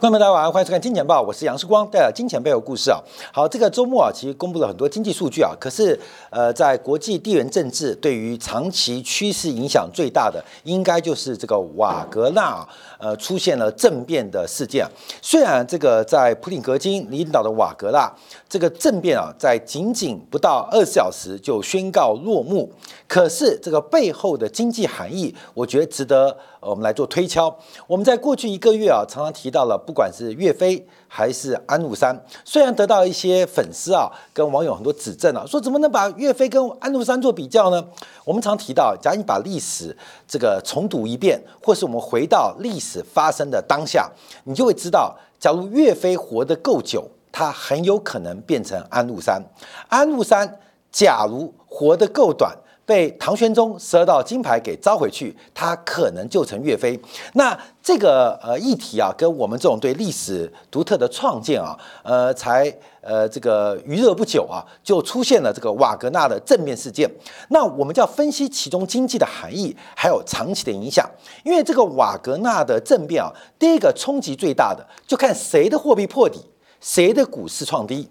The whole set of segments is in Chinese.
观众朋友大家晚上欢迎收看《金钱报》，我是杨世光，带来金钱背后故事啊。好，这个周末啊，其实公布了很多经济数据啊，可是呃，在国际地缘政治对于长期趋势影响最大的，应该就是这个瓦格纳啊，呃，出现了政变的事件。虽然这个在普里格金领导的瓦格纳这个政变啊，在仅仅不到二十小时就宣告落幕，可是这个背后的经济含义，我觉得值得。我们来做推敲。我们在过去一个月啊，常常提到了，不管是岳飞还是安禄山，虽然得到一些粉丝啊跟网友很多指正啊，说怎么能把岳飞跟安禄山做比较呢？我们常提到，假如你把历史这个重读一遍，或是我们回到历史发生的当下，你就会知道，假如岳飞活得够久，他很有可能变成安禄山；安禄山假如活得够短。被唐玄宗十二道金牌给招回去，他可能就成岳飞。那这个呃议题啊，跟我们这种对历史独特的创建啊，呃，才呃这个余热不久啊，就出现了这个瓦格纳的正面事件。那我们就要分析其中经济的含义，还有长期的影响。因为这个瓦格纳的政变啊，第一个冲击最大的，就看谁的货币破底，谁的股市创低。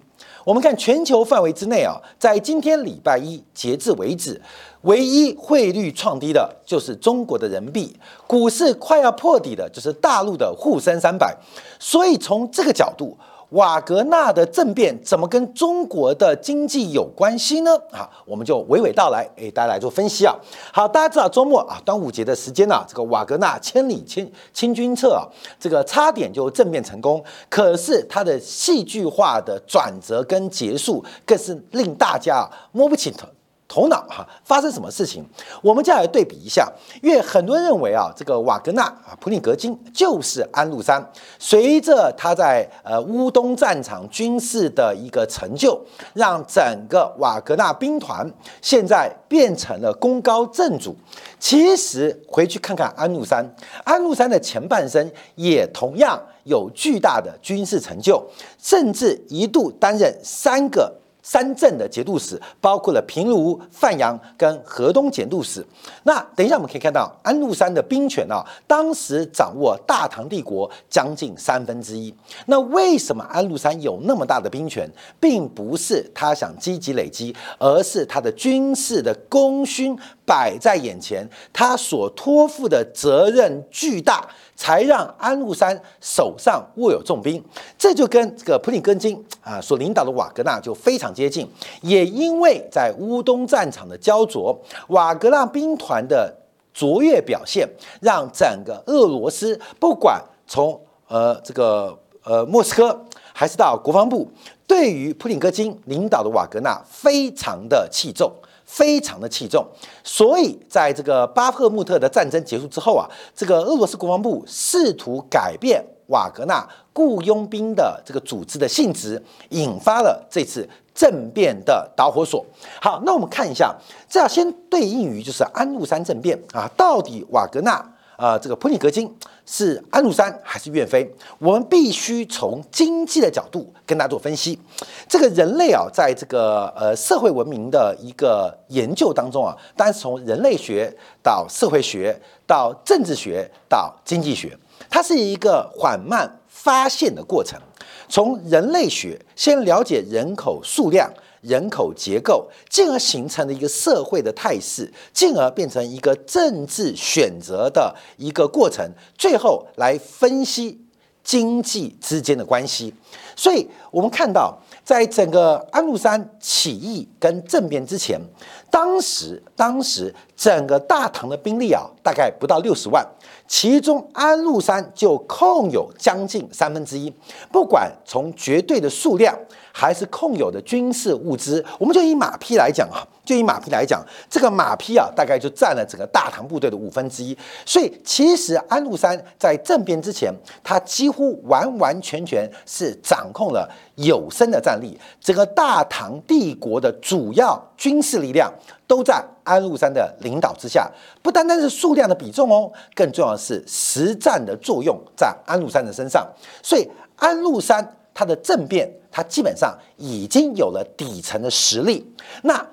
我们看全球范围之内啊，在今天礼拜一截至为止，唯一汇率创低的就是中国的人民币，股市快要破底的就是大陆的沪深三百，所以从这个角度。瓦格纳的政变怎么跟中国的经济有关系呢？啊，我们就娓娓道来，哎，大家来做分析啊。好，大家知道周末啊，端午节的时间呢，这个瓦格纳千里清清军策啊，这个差点就政变成功，可是他的戏剧化的转折跟结束，更是令大家摸不清头。头脑哈，发生什么事情？我们再来对比一下，因为很多人认为啊，这个瓦格纳啊，普里格金就是安禄山。随着他在呃乌东战场军事的一个成就，让整个瓦格纳兵团现在变成了功高震主。其实回去看看安禄山，安禄山的前半生也同样有巨大的军事成就，甚至一度担任三个。三镇的节度使包括了平卢、范阳跟河东节度使。那等一下我们可以看到，安禄山的兵权啊，当时掌握大唐帝国将近三分之一。那为什么安禄山有那么大的兵权，并不是他想积极累积，而是他的军事的功勋摆在眼前，他所托付的责任巨大。才让安禄山手上握有重兵，这就跟这个普里根金啊所领导的瓦格纳就非常接近。也因为在乌东战场的焦灼，瓦格纳兵团的卓越表现，让整个俄罗斯不管从呃这个呃莫斯科，还是到国防部，对于普里戈金领导的瓦格纳非常的器重。非常的器重，所以在这个巴赫穆特的战争结束之后啊，这个俄罗斯国防部试图改变瓦格纳雇佣兵的这个组织的性质，引发了这次政变的导火索。好，那我们看一下，这要先对应于就是安禄山政变啊，到底瓦格纳。啊，这个普里格金是安禄山还是岳飞？我们必须从经济的角度跟大家做分析。这个人类啊，在这个呃社会文明的一个研究当中啊，当然是从人类学到社会学到政治学到经济学，它是一个缓慢发现的过程。从人类学先了解人口数量。人口结构，进而形成了一个社会的态势，进而变成一个政治选择的一个过程，最后来分析经济之间的关系。所以，我们看到，在整个安禄山起义跟政变之前，当时当时整个大唐的兵力啊，大概不到六十万，其中安禄山就控有将近三分之一，不管从绝对的数量。还是控有的军事物资，我们就以马匹来讲啊，就以马匹来讲，这个马匹啊，大概就占了整个大唐部队的五分之一。所以，其实安禄山在政变之前，他几乎完完全全是掌控了有生的战力，整个大唐帝国的主要军事力量都在安禄山的领导之下。不单单是数量的比重哦，更重要的是实战的作用在安禄山的身上。所以，安禄山。他的政变，他基本上已经有了底层的实力。那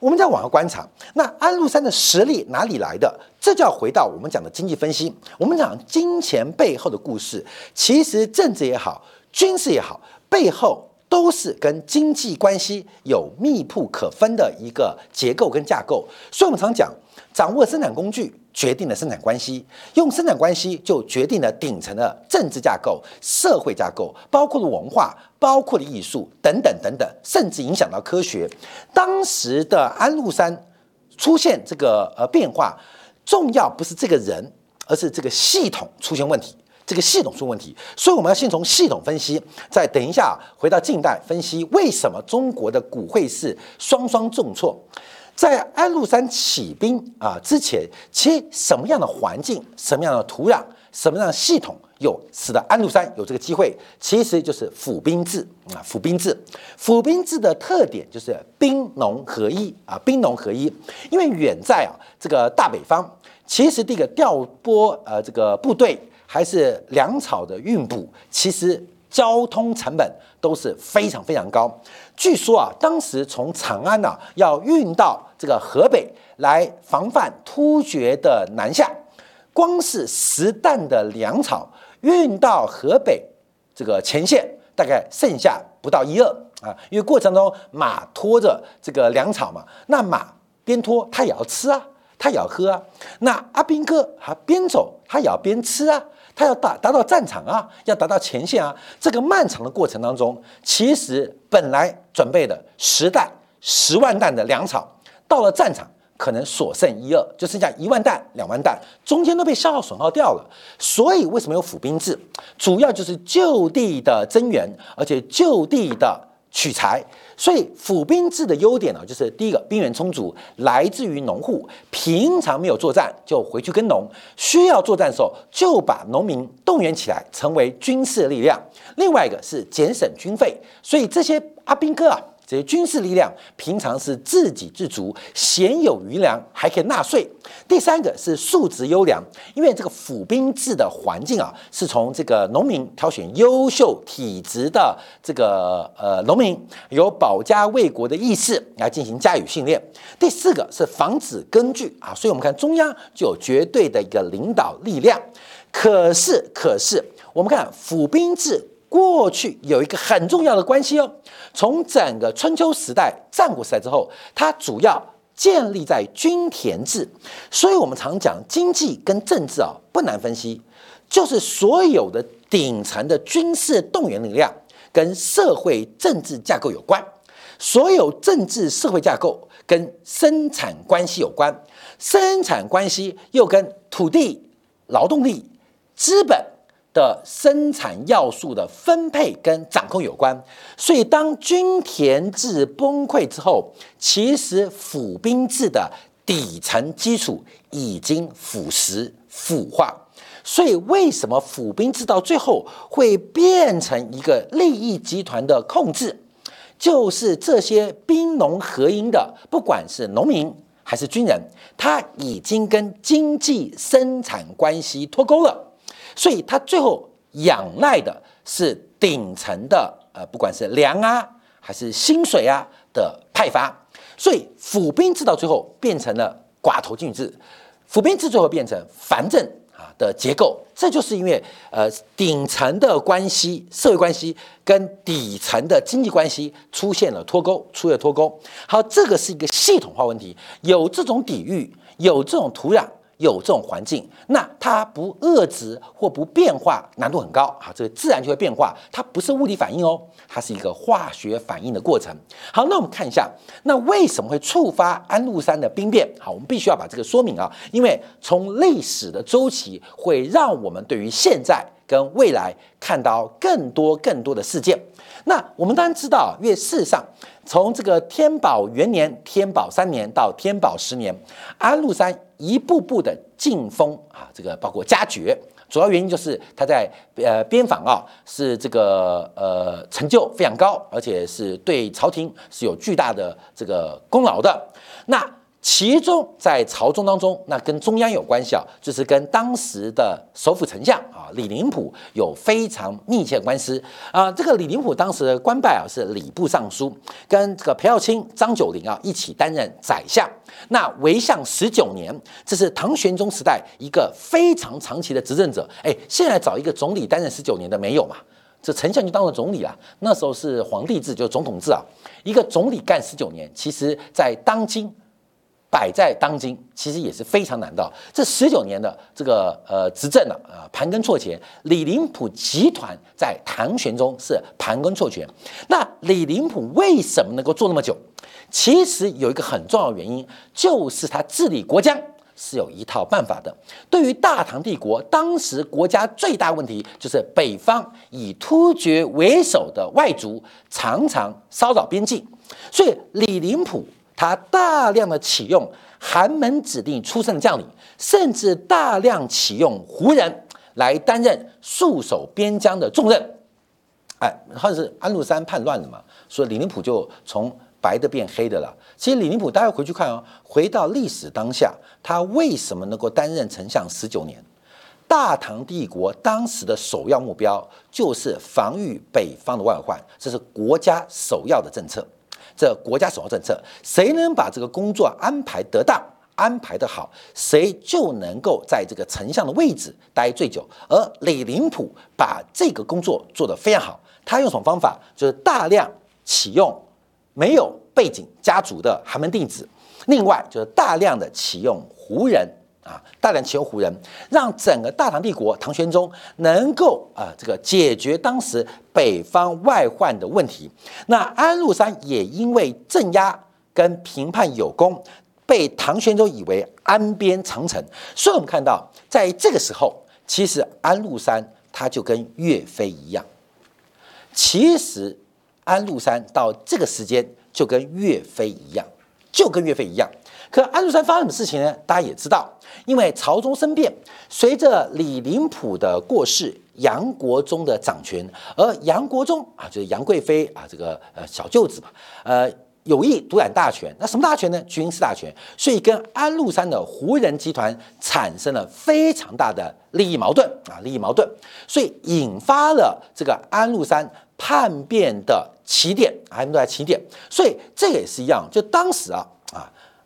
我们再往下观察，那安禄山的实力哪里来的？这就要回到我们讲的经济分析。我们讲金钱背后的故事，其实政治也好，军事也好，背后都是跟经济关系有密不可分的一个结构跟架构。所以，我们常讲，掌握生产工具决定了生产关系，用生产关系就决定了顶层的政治架构、社会架构，包括了文化。包括了艺术等等等等，甚至影响到科学。当时的安禄山出现这个呃变化，重要不是这个人，而是这个系统出现问题。这个系统出问题，所以我们要先从系统分析，再等一下回到近代分析为什么中国的股会是双双重挫。在安禄山起兵啊之前，其实什么样的环境、什么样的土壤、什么样的系统？有使得安禄山有这个机会，其实就是府兵制啊，府兵制。府兵制的特点就是兵农合一啊，兵农合一。因为远在啊这个大北方，其实这个调拨呃这个部队还是粮草的运补，其实交通成本都是非常非常高。据说啊，当时从长安呐要运到这个河北来防范突厥的南下，光是十担的粮草。运到河北这个前线，大概剩下不到一二啊，因为过程中马拖着这个粮草嘛，那马边拖它也要吃啊，它也要喝啊。那阿兵哥他边走他也要边吃啊，他要达达到战场啊，要达到前线啊。这个漫长的过程当中，其实本来准备的十担、十万担的粮草，到了战场。可能所剩一二，就剩下一万担、两万担，中间都被消耗损耗掉了。所以为什么有府兵制？主要就是就地的增援，而且就地的取材。所以府兵制的优点呢，就是第一个兵源充足，来自于农户，平常没有作战就回去耕农，需要作战的时候就把农民动员起来，成为军事力量。另外一个是节省军费，所以这些阿兵哥啊。这些军事力量平常是自给自足，鲜有余粮还可以纳税。第三个是素质优良，因为这个府兵制的环境啊，是从这个农民挑选优秀体质的这个呃农民，有保家卫国的意识来进行加以训练。第四个是防止根据啊，所以我们看中央就有绝对的一个领导力量。可是，可是我们看府兵制。过去有一个很重要的关系哦，从整个春秋时代、战国时代之后，它主要建立在均田制，所以我们常讲经济跟政治啊不难分析，就是所有的顶层的军事动员力量跟社会政治架构有关，所有政治社会架构跟生产关系有关，生产关系又跟土地、劳动力、资本。的生产要素的分配跟掌控有关，所以当均田制崩溃之后，其实府兵制的底层基础已经腐蚀腐化。所以为什么府兵制到最后会变成一个利益集团的控制？就是这些兵农合营的，不管是农民还是军人，他已经跟经济生产关系脱钩了。所以，他最后仰赖的是顶层的，呃，不管是粮啊，还是薪水啊的派发。所以，府兵制到最后变成了寡头军制，府兵制最后变成藩镇啊的结构。这就是因为，呃，顶层的关系、社会关系跟底层的经济关系出现了脱钩，出现脱钩。好，这个是一个系统化问题，有这种底蕴，有这种土壤。有这种环境，那它不遏制或不变化难度很高啊，这个自然就会变化，它不是物理反应哦，它是一个化学反应的过程。好，那我们看一下，那为什么会触发安禄山的兵变？好，我们必须要把这个说明啊，因为从历史的周期会让我们对于现在跟未来看到更多更多的事件。那我们当然知道，因为事上，从这个天宝元年、天宝三年到天宝十年，安禄山一步步的进封啊，这个包括加爵，主要原因就是他在呃边防啊是这个呃成就非常高，而且是对朝廷是有巨大的这个功劳的。那其中在朝中当中，那跟中央有关系啊，就是跟当时的首辅丞相啊李林甫有非常密切的关系啊。这个李林甫当时的官拜啊是礼部尚书，跟这个裴耀卿、张九龄啊一起担任宰相。那为相十九年，这是唐玄宗时代一个非常长期的执政者。哎，现在找一个总理担任十九年的没有嘛？这丞相就当了总理了。那时候是皇帝制，就总统制啊。一个总理干十九年，其实在当今。摆在当今，其实也是非常难的。这十九年的这个呃执政了啊，盘根错节。李林甫集团在唐玄宗是盘根错节。那李林甫为什么能够做那么久？其实有一个很重要原因，就是他治理国家是有一套办法的。对于大唐帝国，当时国家最大问题就是北方以突厥为首的外族常常骚扰边境，所以李林甫。他大量的启用寒门子弟出身的将领，甚至大量启用胡人来担任戍守边疆的重任。哎，或者是安禄山叛乱了嘛，所以李林甫就从白的变黑的了。其实李林甫大家回去看哦，回到历史当下，他为什么能够担任丞相十九年？大唐帝国当时的首要目标就是防御北方的外患，这是国家首要的政策。这国家首要政策，谁能把这个工作安排得当、安排得好，谁就能够在这个丞相的位置待最久。而李林甫把这个工作做得非常好，他用什么方法？就是大量启用没有背景家族的寒门弟子，另外就是大量的启用胡人。啊，大量启用胡人，让整个大唐帝国唐玄宗能够啊，这个解决当时北方外患的问题。那安禄山也因为镇压跟评判有功，被唐玄宗以为安边长城。所以我们看到，在这个时候，其实安禄山他就跟岳飞一样。其实安禄山到这个时间就跟岳飞一样，就跟岳飞一样。可安禄山发生什么事情呢？大家也知道，因为朝中生变，随着李林甫的过世，杨国忠的掌权，而杨国忠啊，就是杨贵妃啊，这个呃小舅子嘛，呃有意独揽大权。那什么大权呢？军事大权。所以跟安禄山的胡人集团产生了非常大的利益矛盾啊，利益矛盾，所以引发了这个安禄山叛变的起点，还都在起点。所以这个也是一样，就当时啊。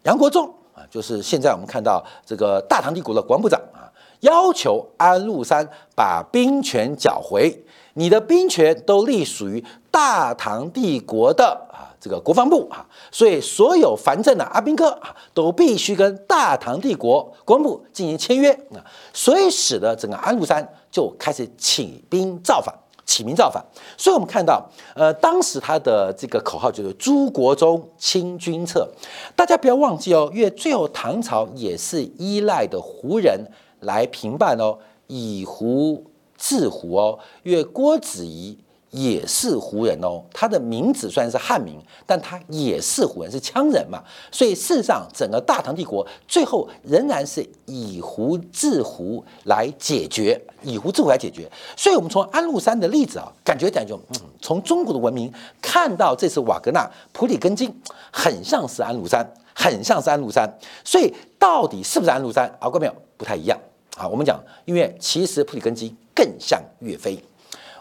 杨国忠啊，就是现在我们看到这个大唐帝国的国防部长啊，要求安禄山把兵权缴回，你的兵权都隶属于大唐帝国的啊这个国防部啊，所以所有藩镇的阿兵哥啊，都必须跟大唐帝国国防部进行签约啊，所以使得整个安禄山就开始起兵造反。起名造反，所以我们看到，呃，当时他的这个口号就是“诸国中清君侧”。大家不要忘记哦，因为最后唐朝也是依赖的胡人来平叛哦，以胡治胡哦，因为郭子仪。也是胡人哦，他的名字虽然是汉名，但他也是胡人，是羌人嘛。所以事实上，整个大唐帝国最后仍然是以胡治胡来解决，以胡治胡来解决。所以，我们从安禄山的例子啊，感觉感觉，嗯，从中国的文明看到这次瓦格纳普里根金，很像是安禄山，很像是安禄山。所以，到底是不是安禄山？啊，各位没有，不太一样啊。我们讲，因为其实普里根金更像岳飞。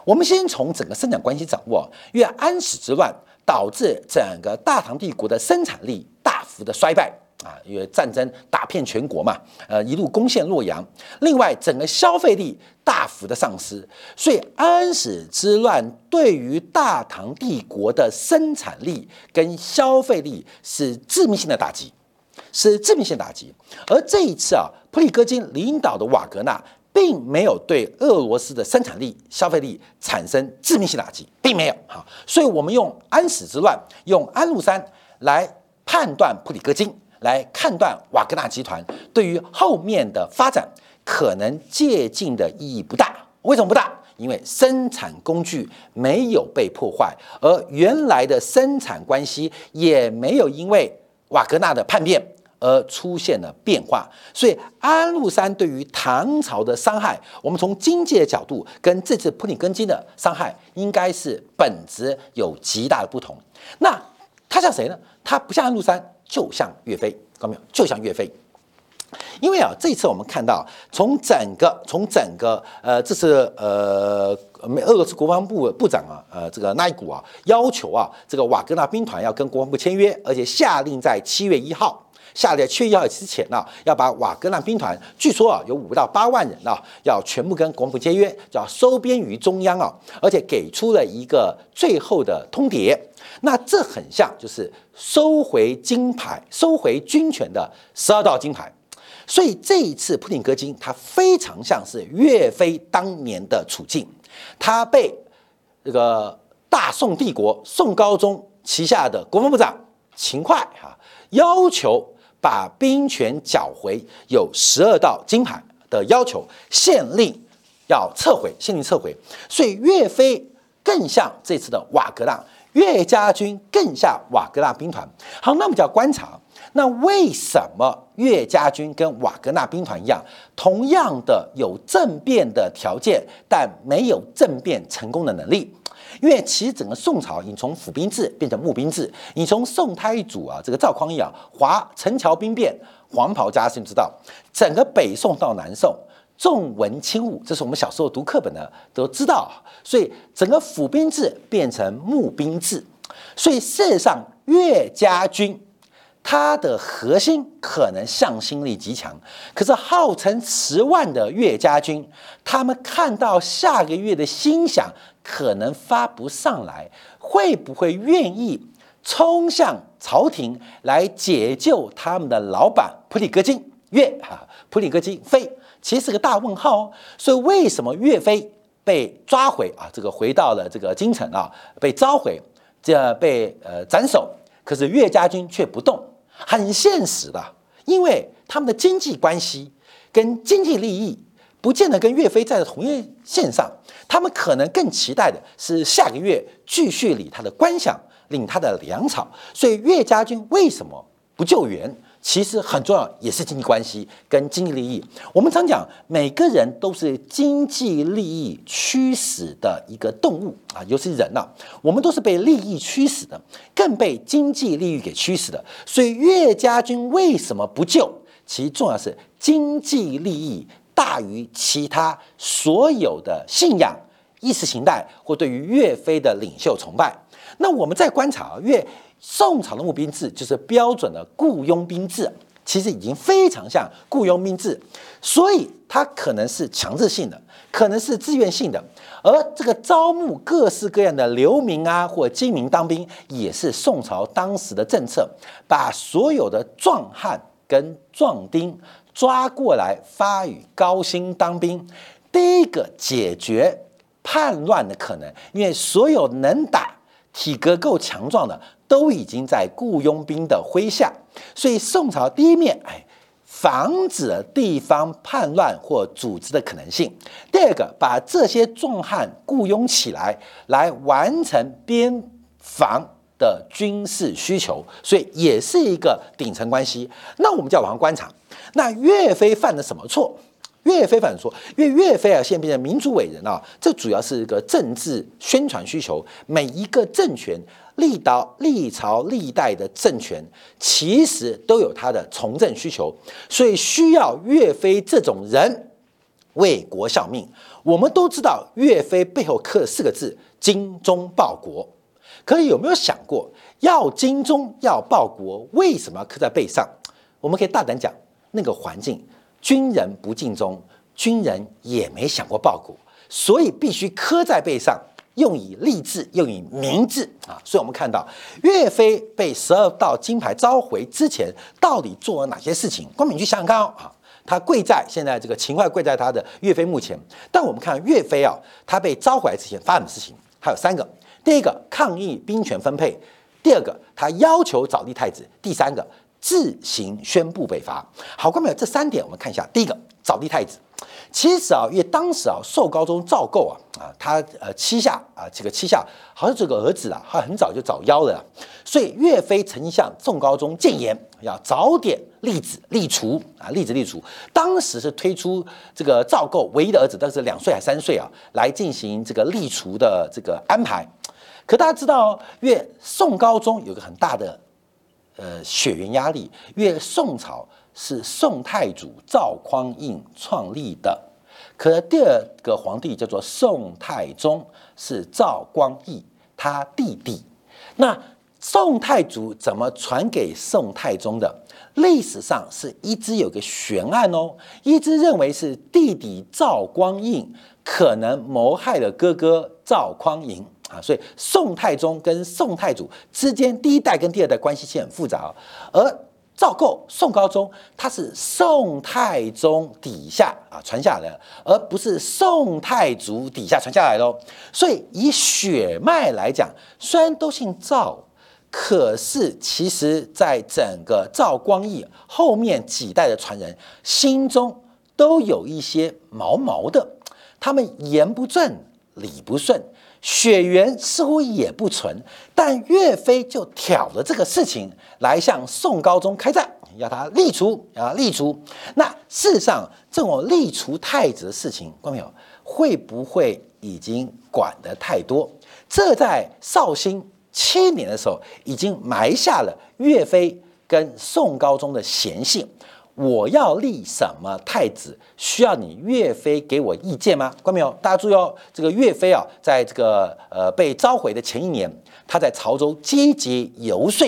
我们先从整个生产关系掌握，因为安史之乱导致整个大唐帝国的生产力大幅的衰败啊，因为战争打遍全国嘛，呃，一路攻陷洛阳。另外，整个消费力大幅的丧失，所以安史之乱对于大唐帝国的生产力跟消费力是致命性的打击，是致命性打击。而这一次啊，普里戈金领导的瓦格纳。并没有对俄罗斯的生产力、消费力产生致命性打击，并没有哈，所以我们用安史之乱、用安禄山来判断普里戈金，来判断瓦格纳集团对于后面的发展可能借鉴的意义不大。为什么不大？因为生产工具没有被破坏，而原来的生产关系也没有因为瓦格纳的叛变。而出现了变化，所以安禄山对于唐朝的伤害，我们从经济的角度跟这次普里根金的伤害，应该是本质有极大的不同。那他像谁呢？他不像安禄山，就像岳飞看到没有？就像岳飞。因为啊，这次我们看到，从整个从整个呃，这是呃，俄罗斯国防部部长啊，呃，这个奈古啊，要求啊，这个瓦格纳兵团要跟国防部签约，而且下令在七月一号，下令七月一号之前呢，要把瓦格纳兵团，据说啊，有五到八万人啊，要全部跟国防部签约，叫收编于中央啊，而且给出了一个最后的通牒。那这很像就是收回金牌、收回军权的十二道金牌。所以这一次普廷格金，他非常像是岳飞当年的处境，他被这个大宋帝国宋高宗旗下的国防部长秦桧哈要求把兵权缴回，有十二道金牌的要求，县令要撤回，县令撤回。所以岳飞更像这次的瓦格纳，岳家军更像瓦格纳兵团。好，那我们就要观察。那为什么岳家军跟瓦格纳兵团一样，同样的有政变的条件，但没有政变成功的能力？因为其实整个宋朝，你从府兵制变成募兵制，你从宋太祖啊，这个赵匡胤啊，华陈桥兵变，黄袍加身，知道整个北宋到南宋重文轻武，这是我们小时候读课本的都知道。所以整个府兵制变成募兵制，所以事实上岳家军。它的核心可能向心力极强，可是号称十万的岳家军，他们看到下个月的心想可能发不上来，会不会愿意冲向朝廷来解救他们的老板普里戈金岳啊？普里戈金飞其实是个大问号哦。所以为什么岳飞被抓回啊？这个回到了这个京城啊，被召回，这被呃斩首，可是岳家军却不动。很现实的，因为他们的经济关系跟经济利益不见得跟岳飞在同一线上，他们可能更期待的是下个月继续领他的官饷，领他的粮草。所以岳家军为什么不救援？其实很重要，也是经济关系跟经济利益。我们常讲，每个人都是经济利益驱使的一个动物啊，尤其人呐，我们都是被利益驱使的，更被经济利益给驱使的。所以岳家军为什么不救？其重要是经济利益大于其他所有的信仰、意识形态或对于岳飞的领袖崇拜。那我们再观察啊，因为。宋朝的募兵制就是标准的雇佣兵制，其实已经非常像雇佣兵制，所以它可能是强制性的，可能是自愿性的。而这个招募各式各样的流民啊，或精民当兵，也是宋朝当时的政策，把所有的壮汉跟壮丁抓过来发予高薪当兵。第一个解决叛乱的可能，因为所有能打、体格够强壮的。都已经在雇佣兵的麾下，所以宋朝第一面，哎，防止地方叛乱或组织的可能性；第二个，把这些壮汉雇佣起来，来完成边防的军事需求，所以也是一个顶层关系。那我们就要往上观察，那岳飞犯了什么错？岳飞反说，因为岳飞啊，现在变成民族伟人啊，这主要是一个政治宣传需求，每一个政权。历到历朝历代的政权，其实都有他的从政需求，所以需要岳飞这种人为国效命。我们都知道岳飞背后刻四个字“精忠报国”，可是有没有想过，要精忠要报国，为什么要刻在背上？我们可以大胆讲，那个环境，军人不尽忠，军人也没想过报国，所以必须刻在背上。用以立志，用以明志啊！所以我们看到岳飞被十二道金牌召回之前，到底做了哪些事情？光明去想想看哦啊！他跪在现在这个秦桧跪在他的岳飞墓前，但我们看岳飞啊，他被召回之前发生的事情还有三个：第一个抗议兵权分配；第二个他要求早立太子；第三个自行宣布北伐。好，观众这三点我们看一下。第一个早立太子。其实啊，因为当时啊，宋高宗赵构啊，啊，他呃七下啊，这个七下好像这个儿子啊，他很早就早夭了，所以岳飞曾经向宋高宗谏言，要早点立子立储啊，立子立储。当时是推出这个赵构唯一的儿子，但是两岁还三岁啊，来进行这个立储的这个安排。可大家知道，岳宋高宗有个很大的呃血缘压力，因为宋朝是宋太祖赵匡胤创立的，可第二个皇帝叫做宋太宗，是赵光义他弟弟。那宋太祖怎么传给宋太宗的？历史上是一直有个悬案哦，一直认为是弟弟赵光义可能谋害了哥哥赵匡胤啊，所以宋太宗跟宋太祖之间第一代跟第二代关系其实很复杂，而赵构宋高宗他是宋太宗底下啊传下来的，而不是宋太祖底下传下来喽，所以以血脉来讲，虽然都姓赵。可是，其实，在整个赵光义后面几代的传人心中，都有一些毛毛的。他们言不正，理不顺，血缘似乎也不纯。但岳飞就挑了这个事情来向宋高宗开战，要他立除啊，立除。那事实上，这种立除太子的事情，观众朋友会不会已经管得太多？这在绍兴。七年的时候，已经埋下了岳飞跟宋高宗的嫌隙。我要立什么太子，需要你岳飞给我意见吗？关没有？大家注意哦，这个岳飞啊，在这个呃被召回的前一年，他在潮州积极游说，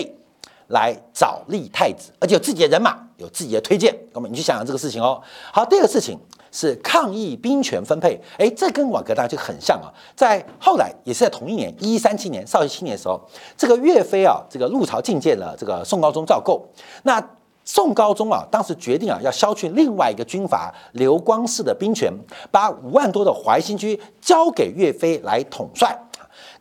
来找立太子，而且有自己的人马，有自己的推荐。那么你去想想这个事情哦。好，第二个事情。是抗议兵权分配，哎，这跟瓦格纳就很像啊。在后来也是在同一年，一一三七年，绍兴七年的时候，这个岳飞啊，这个入朝觐见了这个宋高宗赵构。那宋高宗啊，当时决定啊，要削去另外一个军阀刘光世的兵权，把五万多的淮新军交给岳飞来统帅。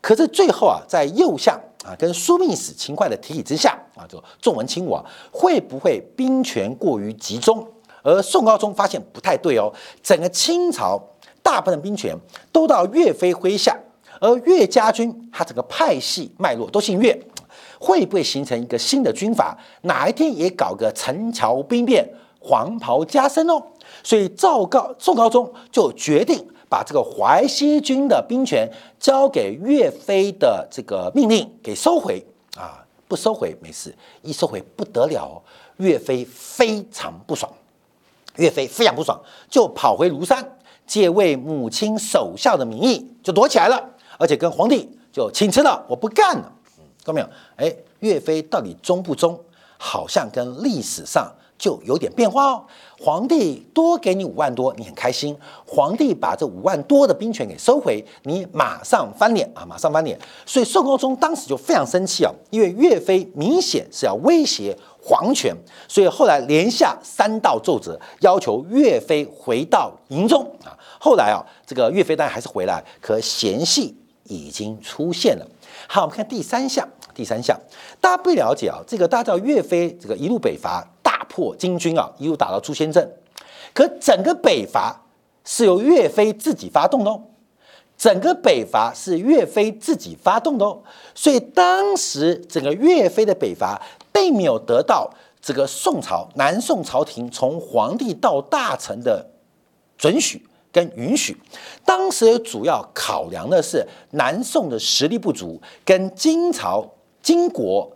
可是最后啊，在右相啊跟枢密使秦桧的提议之下啊，就重文轻武啊，会不会兵权过于集中？而宋高宗发现不太对哦，整个清朝大部分兵权都到岳飞麾下，而岳家军他整个派系脉络都姓岳，会不会形成一个新的军阀？哪一天也搞个陈桥兵变，黄袍加身哦？所以赵高宋高宗就决定把这个淮西军的兵权交给岳飞的这个命令给收回啊！不收回没事，一收回不得了，岳飞非常不爽。岳飞非常不爽，就跑回庐山，借为母亲守孝的名义，就躲起来了，而且跟皇帝就请辞了，我不干了。看到没有？哎，岳飞到底忠不忠？好像跟历史上就有点变化哦。皇帝多给你五万多，你很开心；皇帝把这五万多的兵权给收回，你马上翻脸啊，马上翻脸。所以宋高宗当时就非常生气啊，因为岳飞明显是要威胁。皇权，所以后来连下三道奏折，要求岳飞回到营中啊。后来啊，这个岳飞当然还是回来，可嫌隙已经出现了。好，我们看第三项，第三项，大家不了解啊，这个大家知道岳飞这个一路北伐，大破金军啊，一路打到朱仙镇，可整个北伐是由岳飞自己发动的哦，整个北伐是岳飞自己发动的哦，所以当时整个岳飞的北伐。并没有得到这个宋朝南宋朝廷从皇帝到大臣的准许跟允许，当时主要考量的是南宋的实力不足，跟金朝金国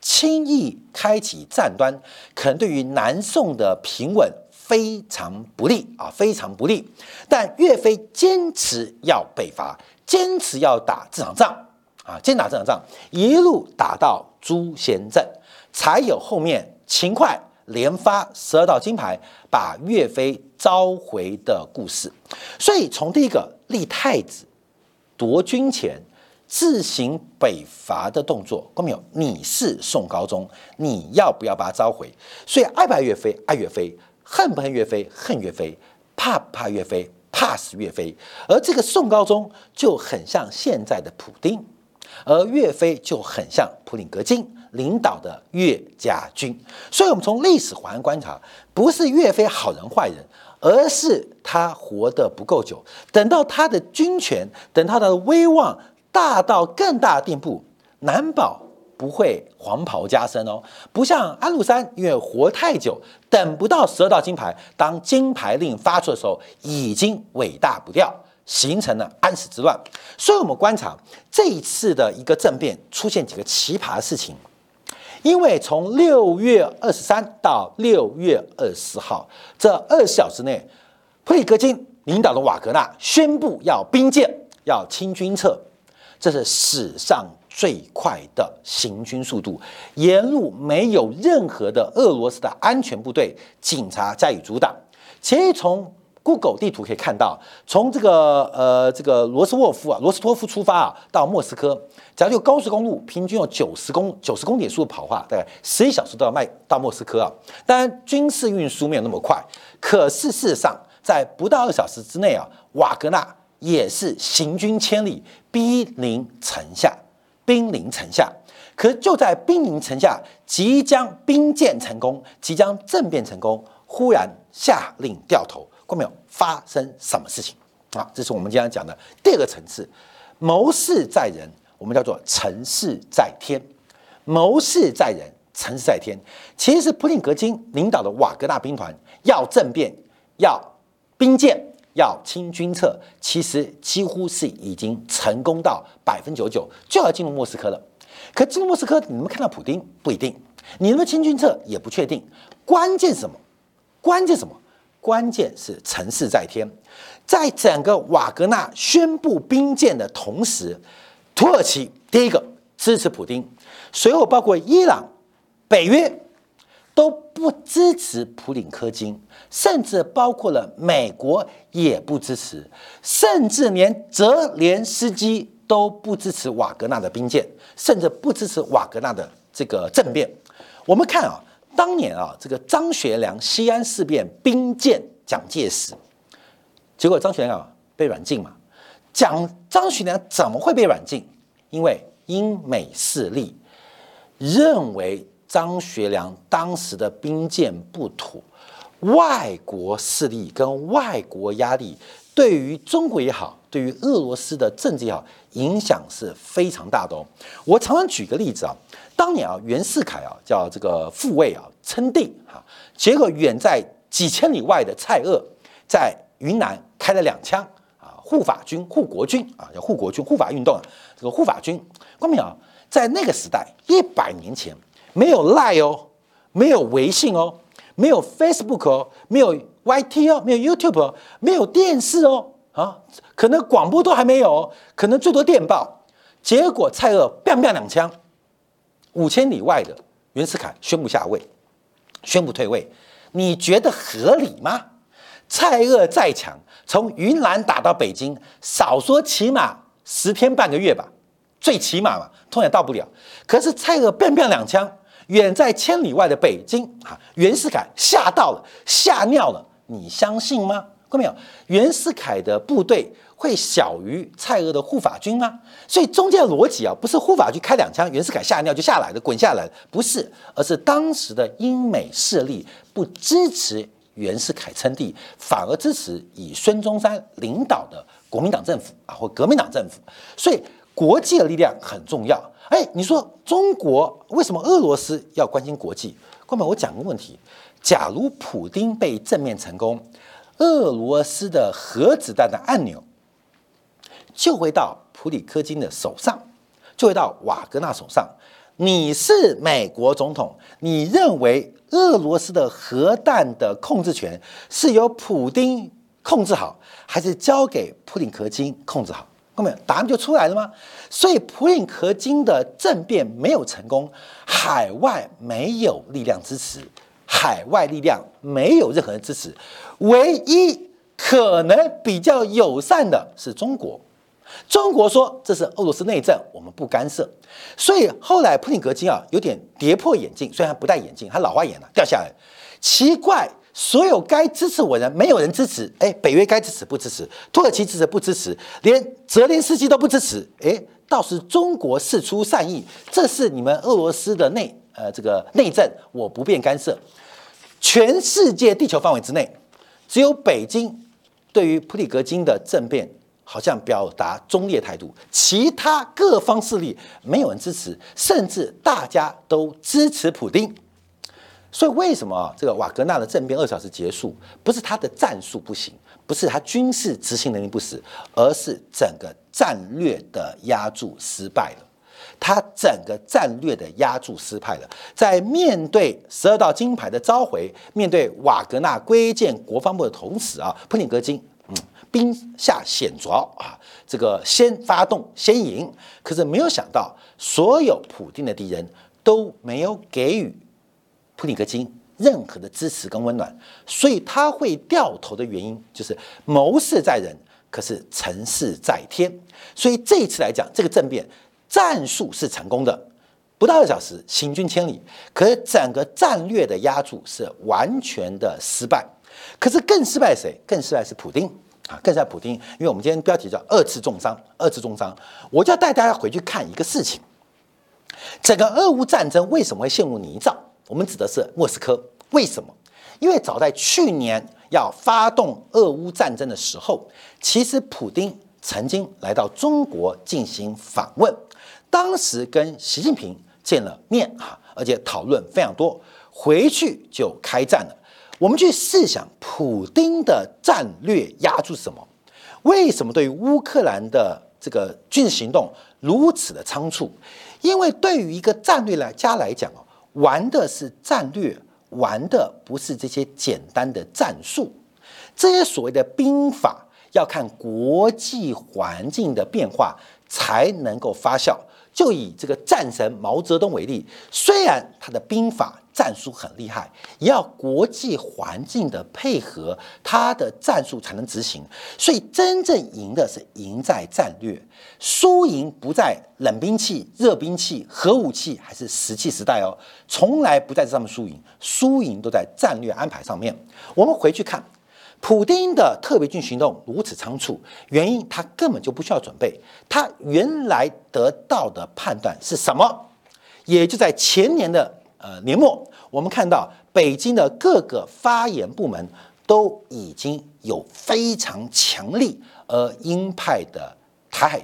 轻易开启战端，可能对于南宋的平稳非常不利啊，非常不利。但岳飞坚持要北伐，坚持要打这场仗啊，坚打这场仗，一路打到朱仙镇。才有后面秦桧连发十二道金牌，把岳飞召回的故事。所以从第一个立太子、夺军权、自行北伐的动作，看没有？你是宋高宗，你要不要把他召回？所以爱不爱岳飞？爱岳飞；恨不恨岳飞？恨岳飞；怕不怕岳飞？怕死岳飞。而这个宋高宗就很像现在的普丁，而岳飞就很像普林格金。领导的岳家军，所以我们从历史环观察，不是岳飞好人坏人，而是他活得不够久。等到他的军权，等他的威望大到更大的地步，难保不会黄袍加身哦。不像安禄山，因为活太久，等不到十二道金牌，当金牌令发出的时候，已经尾大不掉，形成了安史之乱。所以我们观察这一次的一个政变，出现几个奇葩的事情。因为从六月二十三到六月二十号这二十小时内，普里戈金领导的瓦格纳宣布要兵谏，要清军撤，这是史上最快的行军速度，沿路没有任何的俄罗斯的安全部队、警察加以阻挡。其从 Google 地图可以看到，从这个呃这个罗斯沃夫啊罗斯托夫出发啊到莫斯科，假如就高速公路平均有九十公九十公里速度跑的话，大概十一小时都要迈到莫斯科啊。当然军事运输没有那么快，可是事实上在不到二小时之内啊，瓦格纳也是行军千里，兵临城下，兵临城下。可就在兵临城下，即将兵谏成功，即将政变成功，忽然下令掉头。过没有发生什么事情啊？这是我们今天讲的第二个层次，谋事在人，我们叫做成事在天。谋事在人，成事在天。其实是普林格金领导的瓦格纳兵团要政变，要兵谏，要清军策，其实几乎是已经成功到百分之九十九，就要进入莫斯科了。可进入莫斯科，你能不能看到普丁？不一定。你能不能清军策？也不确定。关键什么？关键什么？关键是成事在天，在整个瓦格纳宣布兵谏的同时，土耳其第一个支持普京，随后包括伊朗、北约都不支持普林科金，甚至包括了美国也不支持，甚至连泽连斯基都不支持瓦格纳的兵谏，甚至不支持瓦格纳的这个政变。我们看啊。当年啊，这个张学良西安事变兵谏蒋介石，结果张学良啊被软禁嘛。蒋张学良怎么会被软禁？因为英美势力认为张学良当时的兵谏不妥，外国势力跟外国压力对于中国也好，对于俄罗斯的政治也好，影响是非常大的哦。我常常举个例子啊。当年啊，袁世凯啊，叫这个复位啊，称帝哈，结果远在几千里外的蔡锷，在云南开了两枪啊，护法军、护国军啊，叫护国军、护法运动，这个护法军，关明啊，在那个时代，一百年前，没有 Line 哦，没有微信哦，没有 Facebook 哦，没有 YT 哦，没有 YouTube 哦，没有电视哦，啊，可能广播都还没有，可能最多电报，结果蔡锷 bang bang 两枪。五千里外的袁世凯宣布下位，宣布退位，你觉得合理吗？蔡锷再强，从云南打到北京，少说起码十天半个月吧，最起码嘛，通也到不了。可是蔡锷变变两枪，远在千里外的北京啊，袁世凯吓到了，吓尿了，你相信吗？看到没有？袁世凯的部队。会小于蔡锷的护法军吗？所以中间的逻辑啊，不是护法军开两枪，袁世凯吓尿就下来的，滚下来，不是，而是当时的英美势力不支持袁世凯称帝，反而支持以孙中山领导的国民党政府啊，或革命党政府。所以国际的力量很重要。哎，你说中国为什么俄罗斯要关心国际？哥们，我讲个问题：假如普京被正面成功，俄罗斯的核子弹的按钮。就会到普里科金的手上，就会到瓦格纳手上。你是美国总统，你认为俄罗斯的核弹的控制权是由普丁控制好，还是交给普里科金控制好？看到没有？答案就出来了吗？所以普里科金的政变没有成功，海外没有力量支持，海外力量没有任何人支持，唯一可能比较友善的是中国。中国说这是俄罗斯内政，我们不干涉。所以后来普里格金啊有点跌破眼镜，虽然不戴眼镜，他老花眼了掉下来。奇怪，所有该支持我人没有人支持。哎，北约该支持不支持？土耳其支持不支持？连泽连斯基都不支持。哎，倒是中国事出善意，这是你们俄罗斯的内呃这个内政，我不便干涉。全世界地球范围之内，只有北京对于普里格金的政变。好像表达中立态度，其他各方势力没有人支持，甚至大家都支持普京。所以为什么这个瓦格纳的政变二小时结束，不是他的战术不行，不是他军事执行能力不死，而是整个战略的压注失败了。他整个战略的压注失败了。在面对十二道金牌的召回，面对瓦格纳归建国防部的同时啊，普里格金兵下险着啊，这个先发动先赢，可是没有想到所有普京的敌人都没有给予普里克金。任何的支持跟温暖，所以他会掉头的原因就是谋事在人，可是成事在天。所以这一次来讲，这个政变战术是成功的，不到二小时行军千里，可是整个战略的压注是完全的失败。可是更失败谁？更失败是普丁啊，更失败普丁。因为我们今天标题叫二次重伤，二次重伤，我就要带大家回去看一个事情：整个俄乌战争为什么会陷入泥沼？我们指的是莫斯科，为什么？因为早在去年要发动俄乌战争的时候，其实普京曾经来到中国进行访问，当时跟习近平见了面啊，而且讨论非常多，回去就开战了。我们去试想，普京的战略压住什么？为什么对乌克兰的这个军事行动如此的仓促？因为对于一个战略来家来讲哦。玩的是战略，玩的不是这些简单的战术。这些所谓的兵法要看国际环境的变化才能够发酵。就以这个战神毛泽东为例，虽然他的兵法战术很厉害，也要国际环境的配合，他的战术才能执行。所以真正赢的是赢在战略，输赢不在冷兵器、热兵器、核武器还是石器时代哦，从来不在这上面输赢，输赢都在战略安排上面。我们回去看。普京的特别军行动如此仓促，原因他根本就不需要准备。他原来得到的判断是什么？也就在前年的呃年末，我们看到北京的各个发言部门都已经有非常强力而鹰派的台海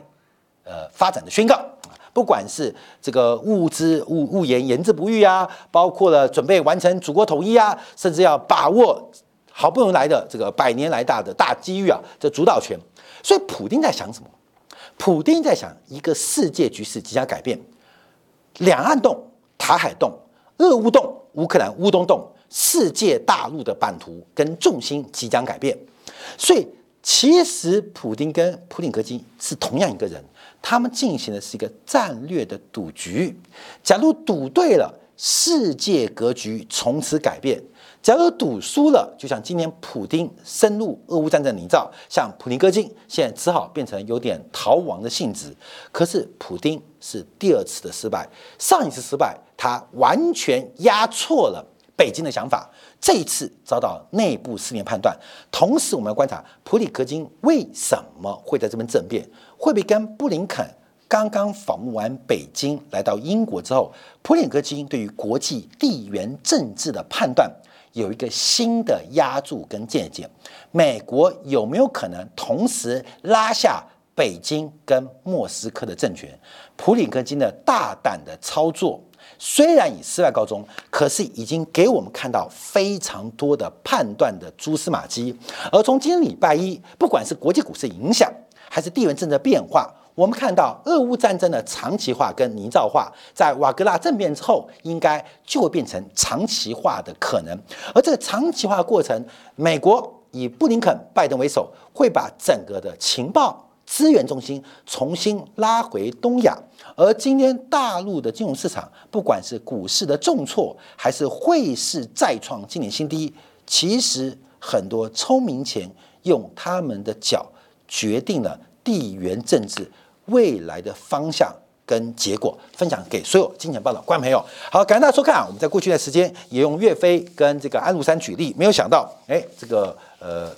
呃发展的宣告不管是这个物资物物言言之不预啊，包括了准备完成祖国统一啊，甚至要把握。好不容易来的这个百年来大的大机遇啊，这主导权。所以普京在想什么？普京在想一个世界局势即将改变，两岸动、台海动、俄乌动、乌克兰乌东动，世界大陆的版图跟重心即将改变。所以其实普京跟普林格金是同样一个人，他们进行的是一个战略的赌局。假如赌对了，世界格局从此改变。假如赌输了，就像今年普京深入俄乌战争泥沼，像普林戈金现在只好变成有点逃亡的性质。可是普京是第二次的失败，上一次失败他完全压错了北京的想法，这一次遭到内部四面判断。同时，我们要观察普里戈金为什么会在这边政变，会不会跟布林肯刚刚访问完北京来到英国之后，普里戈金对于国际地缘政治的判断？有一个新的压注跟见解，美国有没有可能同时拉下北京跟莫斯科的政权？普里戈金的大胆的操作，虽然以失败告终，可是已经给我们看到非常多的判断的蛛丝马迹。而从今天礼拜一，不管是国际股市影响，还是地缘政治变化。我们看到俄乌战争的长期化跟泥沼化，在瓦格纳政变之后，应该就会变成长期化的可能。而这个长期化过程，美国以布林肯、拜登为首，会把整个的情报资源中心重新拉回东亚。而今天大陆的金融市场，不管是股市的重挫，还是汇市再创今年新低，其实很多聪明钱用他们的脚决定了地缘政治。未来的方向跟结果分享给所有金钱报道观众朋友。好，感谢大家收看啊。我们在过去的时间也用岳飞跟这个安禄山举例，没有想到，哎，这个呃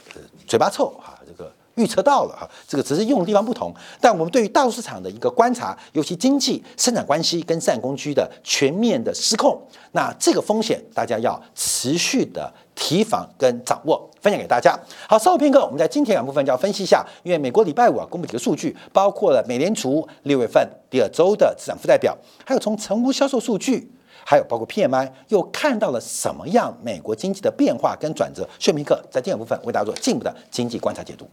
嘴巴臭哈，这个。预测到了哈，这个只是用的地方不同，但我们对于大陆市场的一个观察，尤其经济生产关系跟战工区的全面的失控，那这个风险大家要持续的提防跟掌握，分享给大家。好，稍后片刻，我们在今天两部分就要分析一下，因为美国礼拜五啊公布几个数据，包括了美联储六月份第二周的资产负债表，还有从成屋销售数据，还有包括 PMI，又看到了什么样美国经济的变化跟转折。后片刻在第二部分为大家做进一步的经济观察解读。